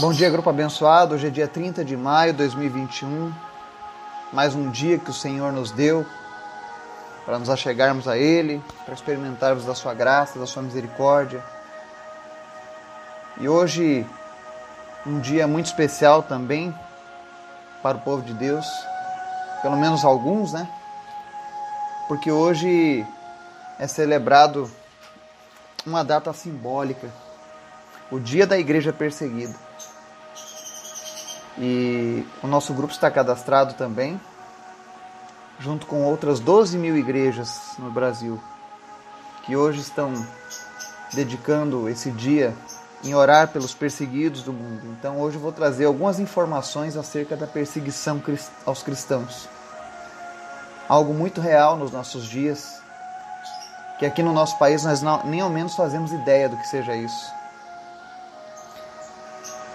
Bom dia, grupo abençoado. Hoje é dia 30 de maio de 2021. Mais um dia que o Senhor nos deu para nos achegarmos a Ele, para experimentarmos da Sua graça, da Sua misericórdia. E hoje, um dia muito especial também para o povo de Deus, pelo menos alguns, né? Porque hoje é celebrado uma data simbólica, o Dia da Igreja Perseguida. E o nosso grupo está cadastrado também, junto com outras 12 mil igrejas no Brasil, que hoje estão dedicando esse dia em orar pelos perseguidos do mundo. Então hoje eu vou trazer algumas informações acerca da perseguição aos cristãos. Algo muito real nos nossos dias, que aqui no nosso país nós não, nem ao menos fazemos ideia do que seja isso.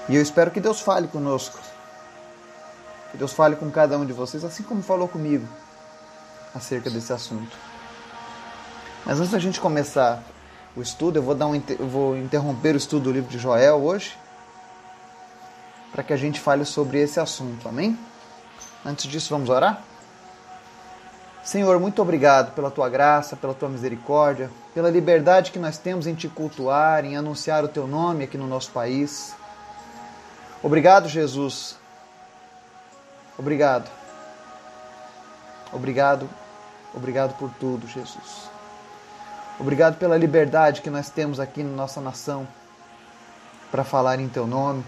E eu espero que Deus fale conosco que Deus fale com cada um de vocês, assim como falou comigo acerca desse assunto. Mas antes da gente começar o estudo, eu vou, dar um, eu vou interromper o estudo do livro de Joel hoje, para que a gente fale sobre esse assunto, amém? Antes disso, vamos orar? Senhor, muito obrigado pela tua graça, pela tua misericórdia, pela liberdade que nós temos em te cultuar, em anunciar o teu nome aqui no nosso país. Obrigado, Jesus, Obrigado. Obrigado. Obrigado por tudo, Jesus. Obrigado pela liberdade que nós temos aqui na nossa nação para falar em teu nome.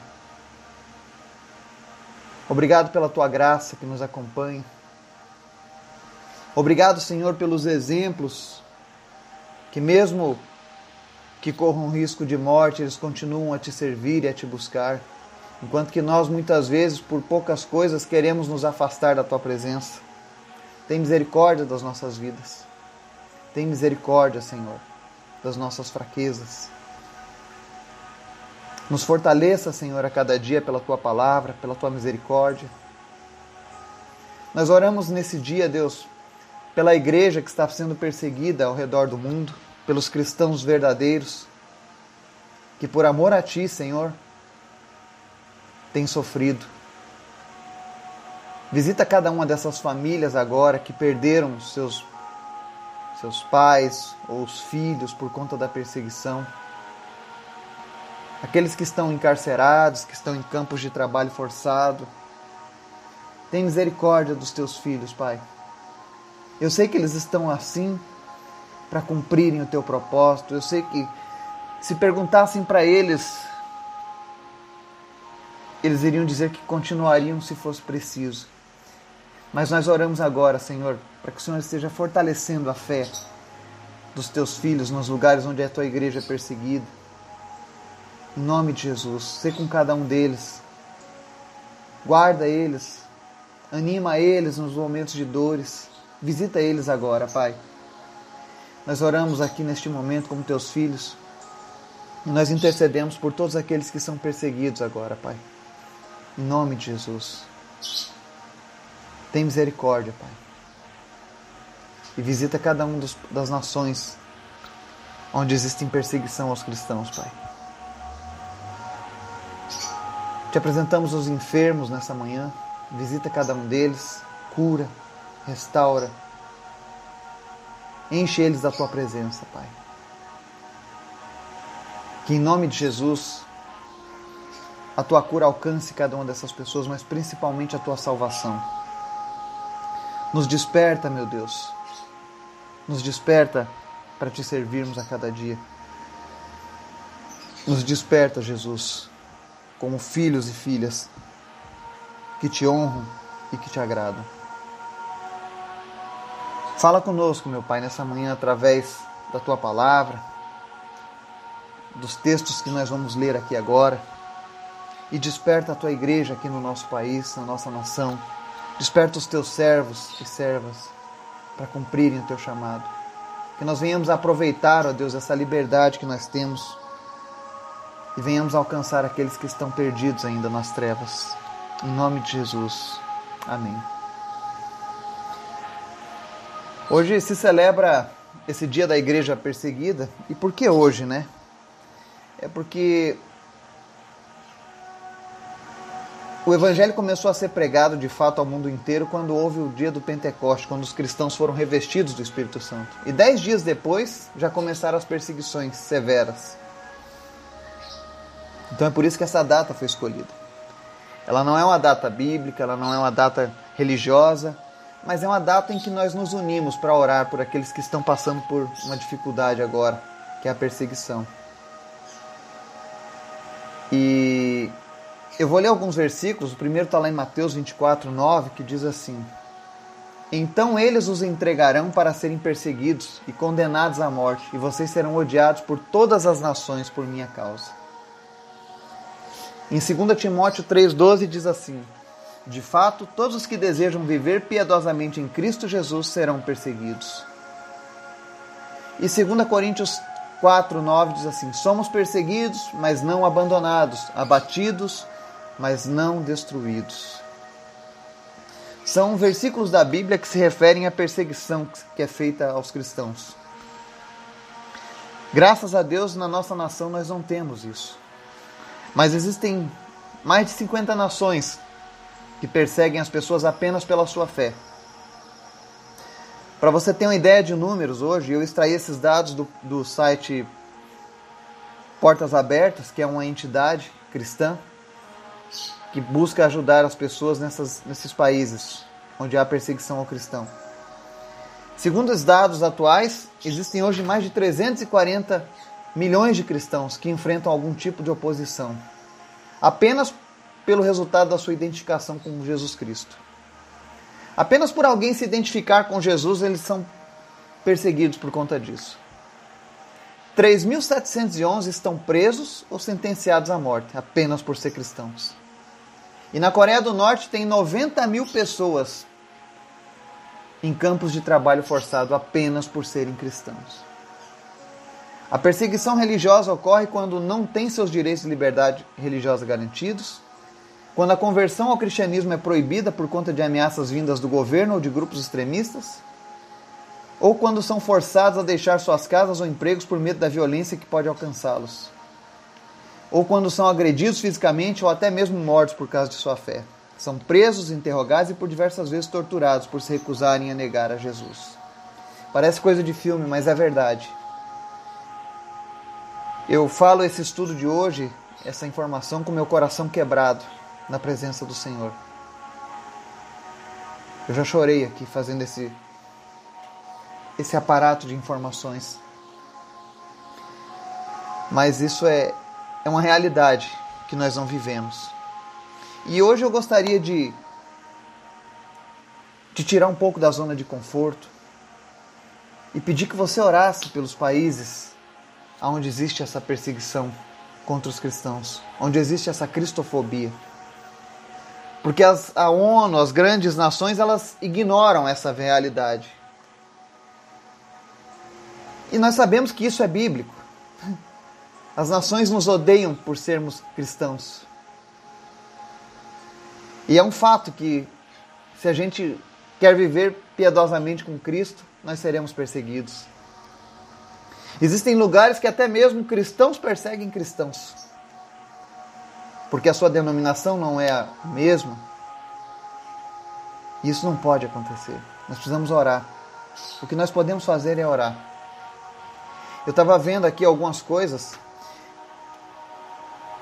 Obrigado pela tua graça que nos acompanha. Obrigado, Senhor, pelos exemplos que, mesmo que corram risco de morte, eles continuam a te servir e a te buscar. Enquanto que nós muitas vezes, por poucas coisas, queremos nos afastar da tua presença. Tem misericórdia das nossas vidas. Tem misericórdia, Senhor, das nossas fraquezas. Nos fortaleça, Senhor, a cada dia pela tua palavra, pela tua misericórdia. Nós oramos nesse dia, Deus, pela igreja que está sendo perseguida ao redor do mundo, pelos cristãos verdadeiros, que por amor a ti, Senhor, tem sofrido. Visita cada uma dessas famílias agora que perderam seus, seus pais ou os filhos por conta da perseguição. Aqueles que estão encarcerados, que estão em campos de trabalho forçado. Tem misericórdia dos teus filhos, Pai. Eu sei que eles estão assim para cumprirem o teu propósito. Eu sei que se perguntassem para eles eles iriam dizer que continuariam se fosse preciso. Mas nós oramos agora, Senhor, para que o Senhor esteja fortalecendo a fé dos teus filhos nos lugares onde a tua igreja é perseguida. Em nome de Jesus, ser com cada um deles. Guarda eles, anima eles nos momentos de dores. Visita eles agora, Pai. Nós oramos aqui neste momento como teus filhos e nós intercedemos por todos aqueles que são perseguidos agora, Pai. Em nome de Jesus. Tem misericórdia, Pai. E visita cada uma das nações onde existe perseguição aos cristãos, Pai. Te apresentamos os enfermos nessa manhã. Visita cada um deles, cura, restaura. Enche eles da tua presença, Pai. Que em nome de Jesus a tua cura alcance cada uma dessas pessoas, mas principalmente a tua salvação. Nos desperta, meu Deus. Nos desperta para te servirmos a cada dia. Nos desperta, Jesus, como filhos e filhas que te honram e que te agradam. Fala conosco, meu Pai, nessa manhã através da tua palavra, dos textos que nós vamos ler aqui agora e desperta a tua igreja aqui no nosso país, na nossa nação. Desperta os teus servos e servas para cumprirem o teu chamado. Que nós venhamos aproveitar, ó Deus, essa liberdade que nós temos e venhamos alcançar aqueles que estão perdidos ainda nas trevas. Em nome de Jesus. Amém. Hoje se celebra esse dia da igreja perseguida. E por que hoje, né? É porque O evangelho começou a ser pregado de fato ao mundo inteiro quando houve o dia do Pentecoste, quando os cristãos foram revestidos do Espírito Santo. E dez dias depois já começaram as perseguições severas. Então é por isso que essa data foi escolhida. Ela não é uma data bíblica, ela não é uma data religiosa, mas é uma data em que nós nos unimos para orar por aqueles que estão passando por uma dificuldade agora, que é a perseguição. E eu vou ler alguns versículos. O primeiro está lá em Mateus 24, 9, que diz assim: Então eles os entregarão para serem perseguidos e condenados à morte, e vocês serão odiados por todas as nações por minha causa. Em 2 Timóteo 3,12 diz assim: De fato, todos os que desejam viver piedosamente em Cristo Jesus serão perseguidos. E 2 Coríntios 4,9 diz assim: Somos perseguidos, mas não abandonados, abatidos, mas não destruídos. São versículos da Bíblia que se referem à perseguição que é feita aos cristãos. Graças a Deus, na nossa nação nós não temos isso. Mas existem mais de 50 nações que perseguem as pessoas apenas pela sua fé. Para você ter uma ideia de números, hoje eu extraí esses dados do, do site Portas Abertas, que é uma entidade cristã que busca ajudar as pessoas nessas, nesses países onde há perseguição ao cristão. Segundo os dados atuais, existem hoje mais de 340 milhões de cristãos que enfrentam algum tipo de oposição, apenas pelo resultado da sua identificação com Jesus Cristo. Apenas por alguém se identificar com Jesus, eles são perseguidos por conta disso. 3.711 estão presos ou sentenciados à morte apenas por ser cristãos. E na Coreia do Norte tem 90 mil pessoas em campos de trabalho forçado apenas por serem cristãos. A perseguição religiosa ocorre quando não tem seus direitos de liberdade religiosa garantidos, quando a conversão ao cristianismo é proibida por conta de ameaças vindas do governo ou de grupos extremistas, ou quando são forçados a deixar suas casas ou empregos por medo da violência que pode alcançá-los ou quando são agredidos fisicamente ou até mesmo mortos por causa de sua fé. São presos, interrogados e por diversas vezes torturados por se recusarem a negar a Jesus. Parece coisa de filme, mas é verdade. Eu falo esse estudo de hoje, essa informação, com meu coração quebrado na presença do Senhor. Eu já chorei aqui fazendo esse esse aparato de informações. Mas isso é é uma realidade que nós não vivemos. E hoje eu gostaria de, de tirar um pouco da zona de conforto e pedir que você orasse pelos países onde existe essa perseguição contra os cristãos, onde existe essa cristofobia. Porque as, a ONU, as grandes nações, elas ignoram essa realidade. E nós sabemos que isso é bíblico. As nações nos odeiam por sermos cristãos. E é um fato que, se a gente quer viver piedosamente com Cristo, nós seremos perseguidos. Existem lugares que até mesmo cristãos perseguem cristãos, porque a sua denominação não é a mesma. Isso não pode acontecer. Nós precisamos orar. O que nós podemos fazer é orar. Eu estava vendo aqui algumas coisas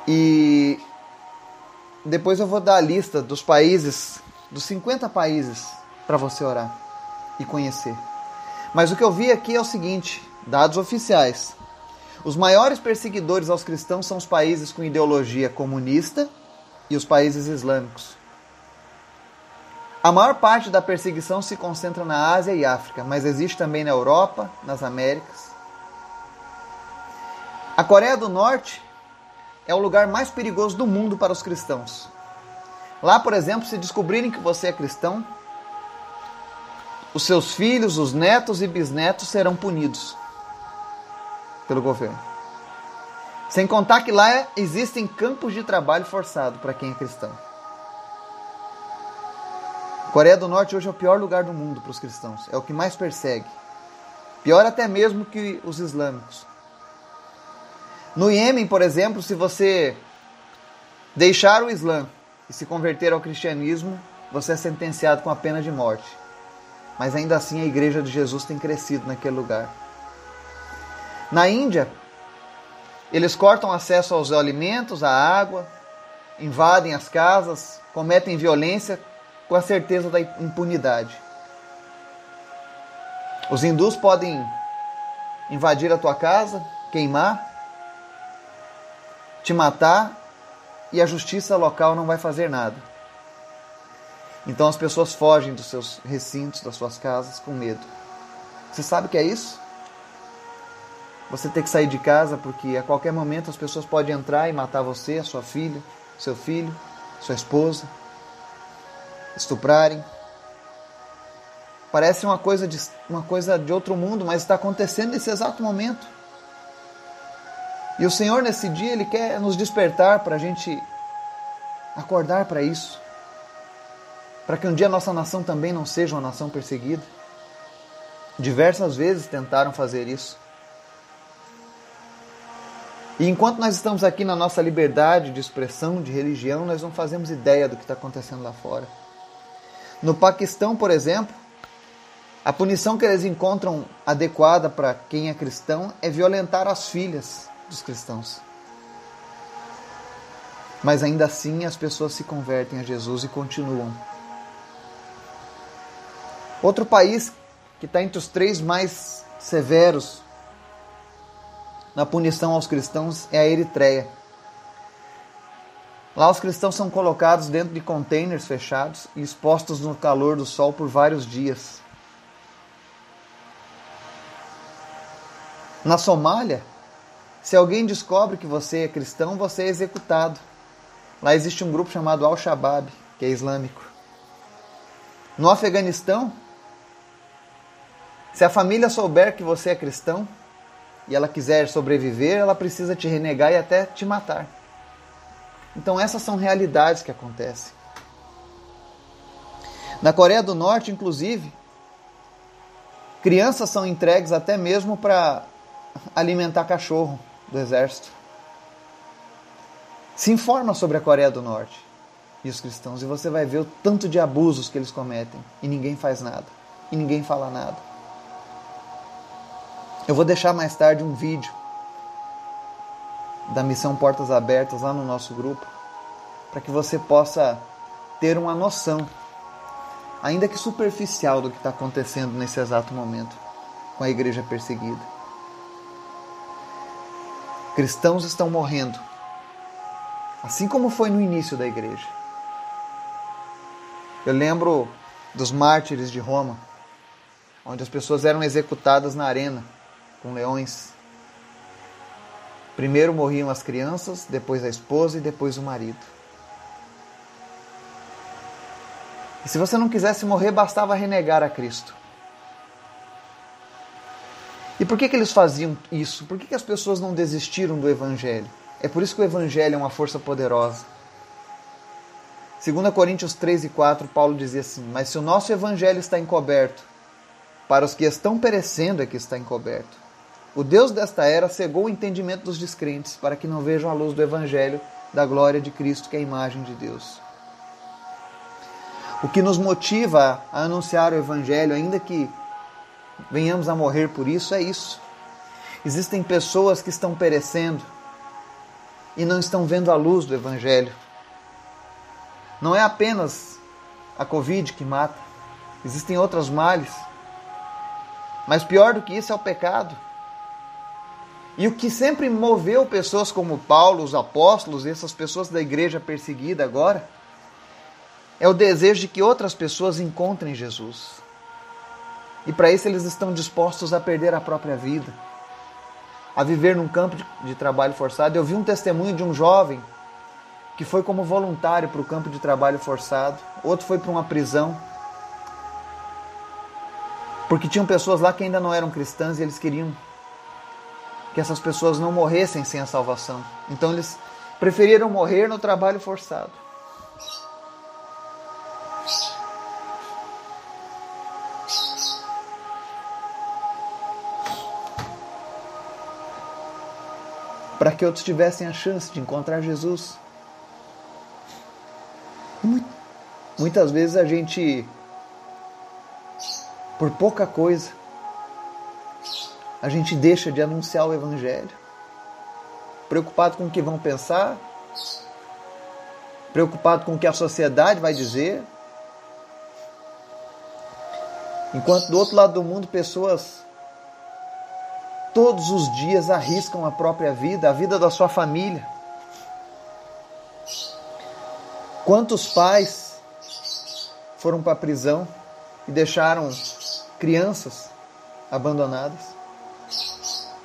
e depois eu vou dar a lista dos países, dos 50 países, para você orar e conhecer. Mas o que eu vi aqui é o seguinte: dados oficiais. Os maiores perseguidores aos cristãos são os países com ideologia comunista e os países islâmicos. A maior parte da perseguição se concentra na Ásia e África, mas existe também na Europa, nas Américas. A Coreia do Norte é o lugar mais perigoso do mundo para os cristãos. Lá, por exemplo, se descobrirem que você é cristão, os seus filhos, os netos e bisnetos serão punidos pelo governo. Sem contar que lá existem campos de trabalho forçado para quem é cristão. Coreia do Norte hoje é o pior lugar do mundo para os cristãos, é o que mais persegue. Pior até mesmo que os islâmicos. No Iêmen, por exemplo, se você deixar o Islã e se converter ao cristianismo, você é sentenciado com a pena de morte. Mas ainda assim a igreja de Jesus tem crescido naquele lugar. Na Índia, eles cortam acesso aos alimentos, à água, invadem as casas, cometem violência com a certeza da impunidade. Os hindus podem invadir a tua casa, queimar, te matar e a justiça local não vai fazer nada. Então as pessoas fogem dos seus recintos, das suas casas com medo. Você sabe o que é isso? Você tem que sair de casa porque a qualquer momento as pessoas podem entrar e matar você, a sua filha, seu filho, sua esposa, estuprarem. Parece uma coisa de, uma coisa de outro mundo, mas está acontecendo nesse exato momento. E o Senhor, nesse dia, Ele quer nos despertar para a gente acordar para isso. Para que um dia a nossa nação também não seja uma nação perseguida. Diversas vezes tentaram fazer isso. E enquanto nós estamos aqui na nossa liberdade de expressão, de religião, nós não fazemos ideia do que está acontecendo lá fora. No Paquistão, por exemplo, a punição que eles encontram adequada para quem é cristão é violentar as filhas dos cristãos. Mas ainda assim as pessoas se convertem a Jesus e continuam. Outro país que está entre os três mais severos na punição aos cristãos é a Eritreia. Lá os cristãos são colocados dentro de containers fechados e expostos no calor do sol por vários dias. Na Somália, se alguém descobre que você é cristão, você é executado. Lá existe um grupo chamado Al-Shabaab, que é islâmico. No Afeganistão, se a família souber que você é cristão e ela quiser sobreviver, ela precisa te renegar e até te matar. Então essas são realidades que acontecem. Na Coreia do Norte, inclusive, crianças são entregues até mesmo para alimentar cachorro do exército. Se informa sobre a Coreia do Norte e os cristãos e você vai ver o tanto de abusos que eles cometem e ninguém faz nada e ninguém fala nada. Eu vou deixar mais tarde um vídeo da missão Portas Abertas lá no nosso grupo para que você possa ter uma noção, ainda que superficial, do que está acontecendo nesse exato momento com a igreja perseguida. Cristãos estão morrendo, assim como foi no início da igreja. Eu lembro dos mártires de Roma, onde as pessoas eram executadas na arena com leões. Primeiro morriam as crianças, depois a esposa e depois o marido. E se você não quisesse morrer, bastava renegar a Cristo. E por que, que eles faziam isso? Por que, que as pessoas não desistiram do Evangelho? É por isso que o Evangelho é uma força poderosa. 2 Coríntios 3 e 4, Paulo dizia assim: Mas se o nosso Evangelho está encoberto, para os que estão perecendo é que está encoberto. O Deus desta era cegou o entendimento dos descrentes, para que não vejam a luz do Evangelho da glória de Cristo, que é a imagem de Deus. O que nos motiva a anunciar o Evangelho, ainda que venhamos a morrer por isso, é isso. Existem pessoas que estão perecendo e não estão vendo a luz do Evangelho. Não é apenas a Covid que mata, existem outros males. Mas pior do que isso é o pecado. E o que sempre moveu pessoas como Paulo, os apóstolos, essas pessoas da igreja perseguida agora, é o desejo de que outras pessoas encontrem Jesus. E para isso eles estão dispostos a perder a própria vida, a viver num campo de, trabalho forçado. Eu vi um testemunho de um jovem que foi como voluntário para o campo de trabalho forçado, outro foi para uma prisão, porque tinham pessoas lá que ainda não eram cristãs e eles queriam que essas pessoas não morressem sem a salvação. Então eles preferiram morrer no trabalho forçado. Para que outros tivessem a chance de encontrar Jesus. Muitas vezes a gente, por pouca coisa, a gente deixa de anunciar o Evangelho, preocupado com o que vão pensar, preocupado com o que a sociedade vai dizer, enquanto do outro lado do mundo pessoas todos os dias arriscam a própria vida, a vida da sua família. Quantos pais foram para a prisão e deixaram crianças abandonadas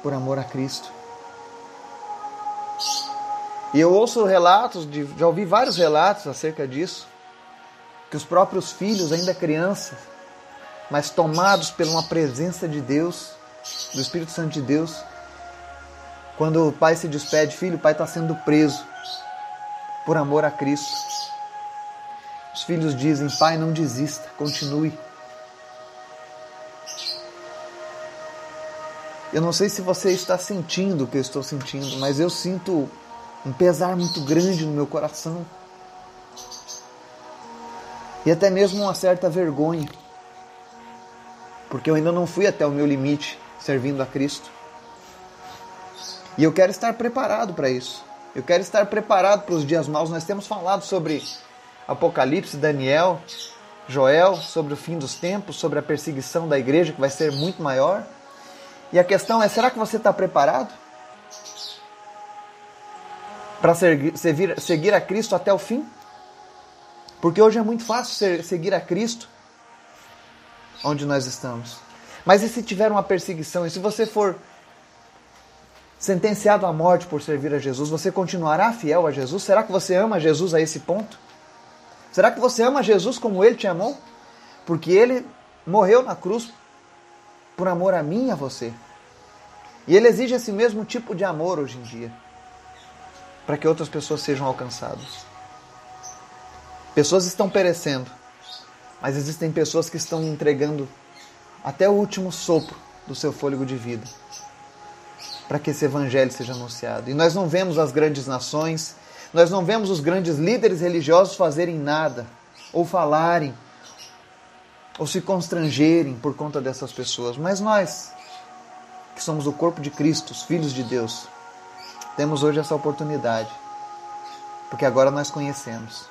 por amor a Cristo? E eu ouço relatos, de, já ouvi vários relatos acerca disso, que os próprios filhos, ainda crianças, mas tomados por uma presença de Deus, do Espírito Santo de Deus. Quando o pai se despede, filho, o pai está sendo preso por amor a Cristo. Os filhos dizem, pai, não desista, continue. Eu não sei se você está sentindo o que eu estou sentindo, mas eu sinto um pesar muito grande no meu coração. E até mesmo uma certa vergonha. Porque eu ainda não fui até o meu limite servindo a Cristo. E eu quero estar preparado para isso. Eu quero estar preparado para os dias maus. Nós temos falado sobre Apocalipse, Daniel, Joel, sobre o fim dos tempos, sobre a perseguição da igreja que vai ser muito maior. E a questão é: será que você está preparado para seguir, seguir a Cristo até o fim? Porque hoje é muito fácil seguir a Cristo onde nós estamos. Mas e se tiver uma perseguição? E se você for sentenciado à morte por servir a Jesus, você continuará fiel a Jesus? Será que você ama Jesus a esse ponto? Será que você ama Jesus como ele te amou? Porque ele morreu na cruz por amor a mim e a você. E ele exige esse mesmo tipo de amor hoje em dia, para que outras pessoas sejam alcançadas. Pessoas estão perecendo, mas existem pessoas que estão entregando até o último sopro do seu fôlego de vida, para que esse evangelho seja anunciado. E nós não vemos as grandes nações, nós não vemos os grandes líderes religiosos fazerem nada, ou falarem, ou se constrangerem por conta dessas pessoas, mas nós, que somos o corpo de Cristo, os filhos de Deus, temos hoje essa oportunidade, porque agora nós conhecemos.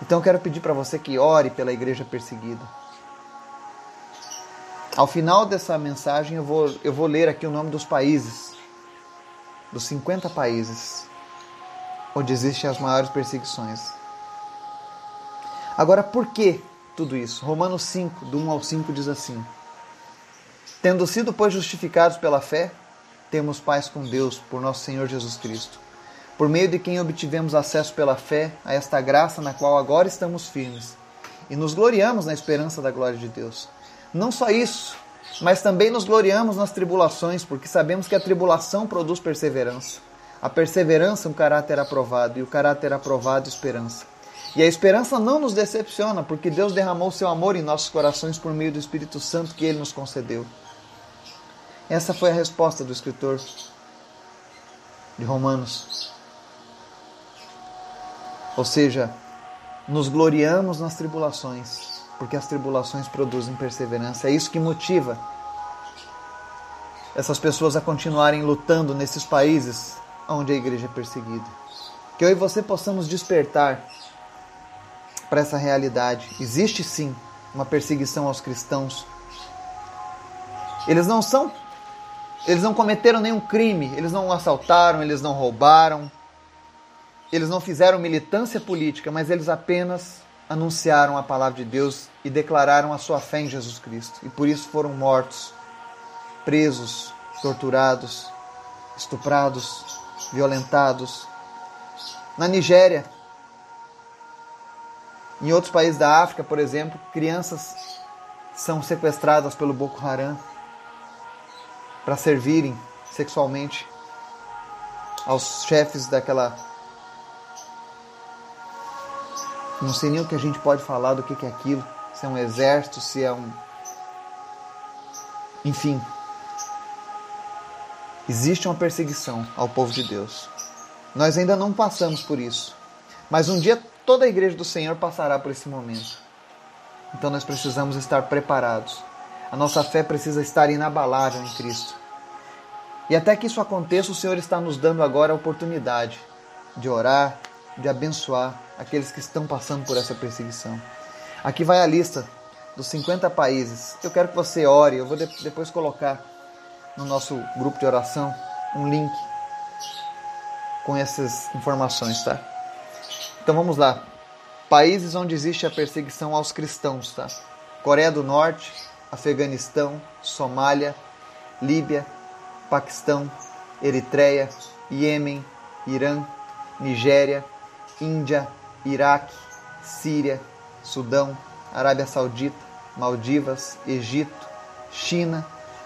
Então eu quero pedir para você que ore pela igreja perseguida ao final dessa mensagem, eu vou, eu vou ler aqui o nome dos países, dos 50 países onde existem as maiores perseguições. Agora, por que tudo isso? Romanos 5, do 1 ao 5 diz assim: Tendo sido, pois, justificados pela fé, temos paz com Deus por nosso Senhor Jesus Cristo, por meio de quem obtivemos acesso pela fé a esta graça na qual agora estamos firmes e nos gloriamos na esperança da glória de Deus. Não só isso, mas também nos gloriamos nas tribulações, porque sabemos que a tribulação produz perseverança. A perseverança, um caráter aprovado, e o caráter aprovado, esperança. E a esperança não nos decepciona, porque Deus derramou seu amor em nossos corações por meio do Espírito Santo que ele nos concedeu. Essa foi a resposta do escritor de Romanos. Ou seja, nos gloriamos nas tribulações porque as tribulações produzem perseverança. É isso que motiva essas pessoas a continuarem lutando nesses países onde a igreja é perseguida. Que eu e você possamos despertar para essa realidade. Existe sim uma perseguição aos cristãos. Eles não são eles não cometeram nenhum crime, eles não assaltaram, eles não roubaram, eles não fizeram militância política, mas eles apenas anunciaram a palavra de Deus e declararam a sua fé em Jesus Cristo. E por isso foram mortos, presos, torturados, estuprados, violentados. Na Nigéria, em outros países da África, por exemplo, crianças são sequestradas pelo Boko Haram para servirem sexualmente aos chefes daquela Não sei nem o que a gente pode falar do que é aquilo. Se é um exército, se é um. Enfim. Existe uma perseguição ao povo de Deus. Nós ainda não passamos por isso. Mas um dia Toda a igreja do Senhor passará por esse momento. Então nós precisamos estar preparados. A nossa fé precisa estar inabalável em Cristo. E até que isso aconteça, o Senhor está nos dando agora a oportunidade de orar, de abençoar aqueles que estão passando por essa perseguição. Aqui vai a lista dos 50 países. Eu quero que você ore, eu vou depois colocar no nosso grupo de oração um link com essas informações, tá? Então vamos lá. Países onde existe a perseguição aos cristãos, tá? Coreia do Norte, Afeganistão, Somália, Líbia, Paquistão, Eritreia, Iêmen, Irã, Nigéria, Índia, Iraque, Síria, Sudão, Arábia Saudita, Maldivas, Egito, China,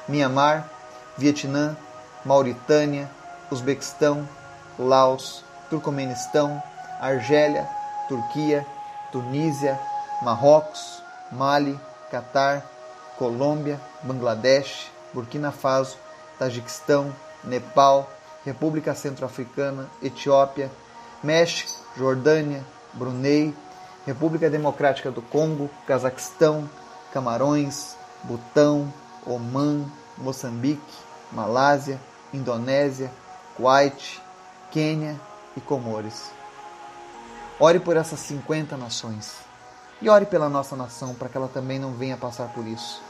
Mianmar, Vietnã, Mauritânia, Uzbequistão, Laos, Turcomenistão, Argélia, Turquia, Tunísia, Marrocos, Mali, Catar, Colômbia, Bangladesh, Burkina Faso, Tajiquistão, Nepal, República Centro-Africana, Etiópia, México, Jordânia, Brunei, República Democrática do Congo, Cazaquistão, Camarões, Butão, Omã, Moçambique, Malásia, Indonésia, Kuwait, Quênia e Comores. Ore por essas 50 nações. E ore pela nossa nação para que ela também não venha passar por isso.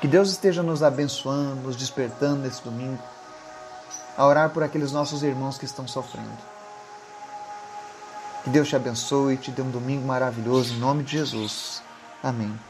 Que Deus esteja nos abençoando, nos despertando nesse domingo, a orar por aqueles nossos irmãos que estão sofrendo. Que Deus te abençoe e te dê um domingo maravilhoso em nome de Jesus. Amém.